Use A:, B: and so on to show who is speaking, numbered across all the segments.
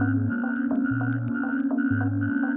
A: Thank you.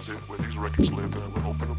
A: Closet where these records lived, and I would open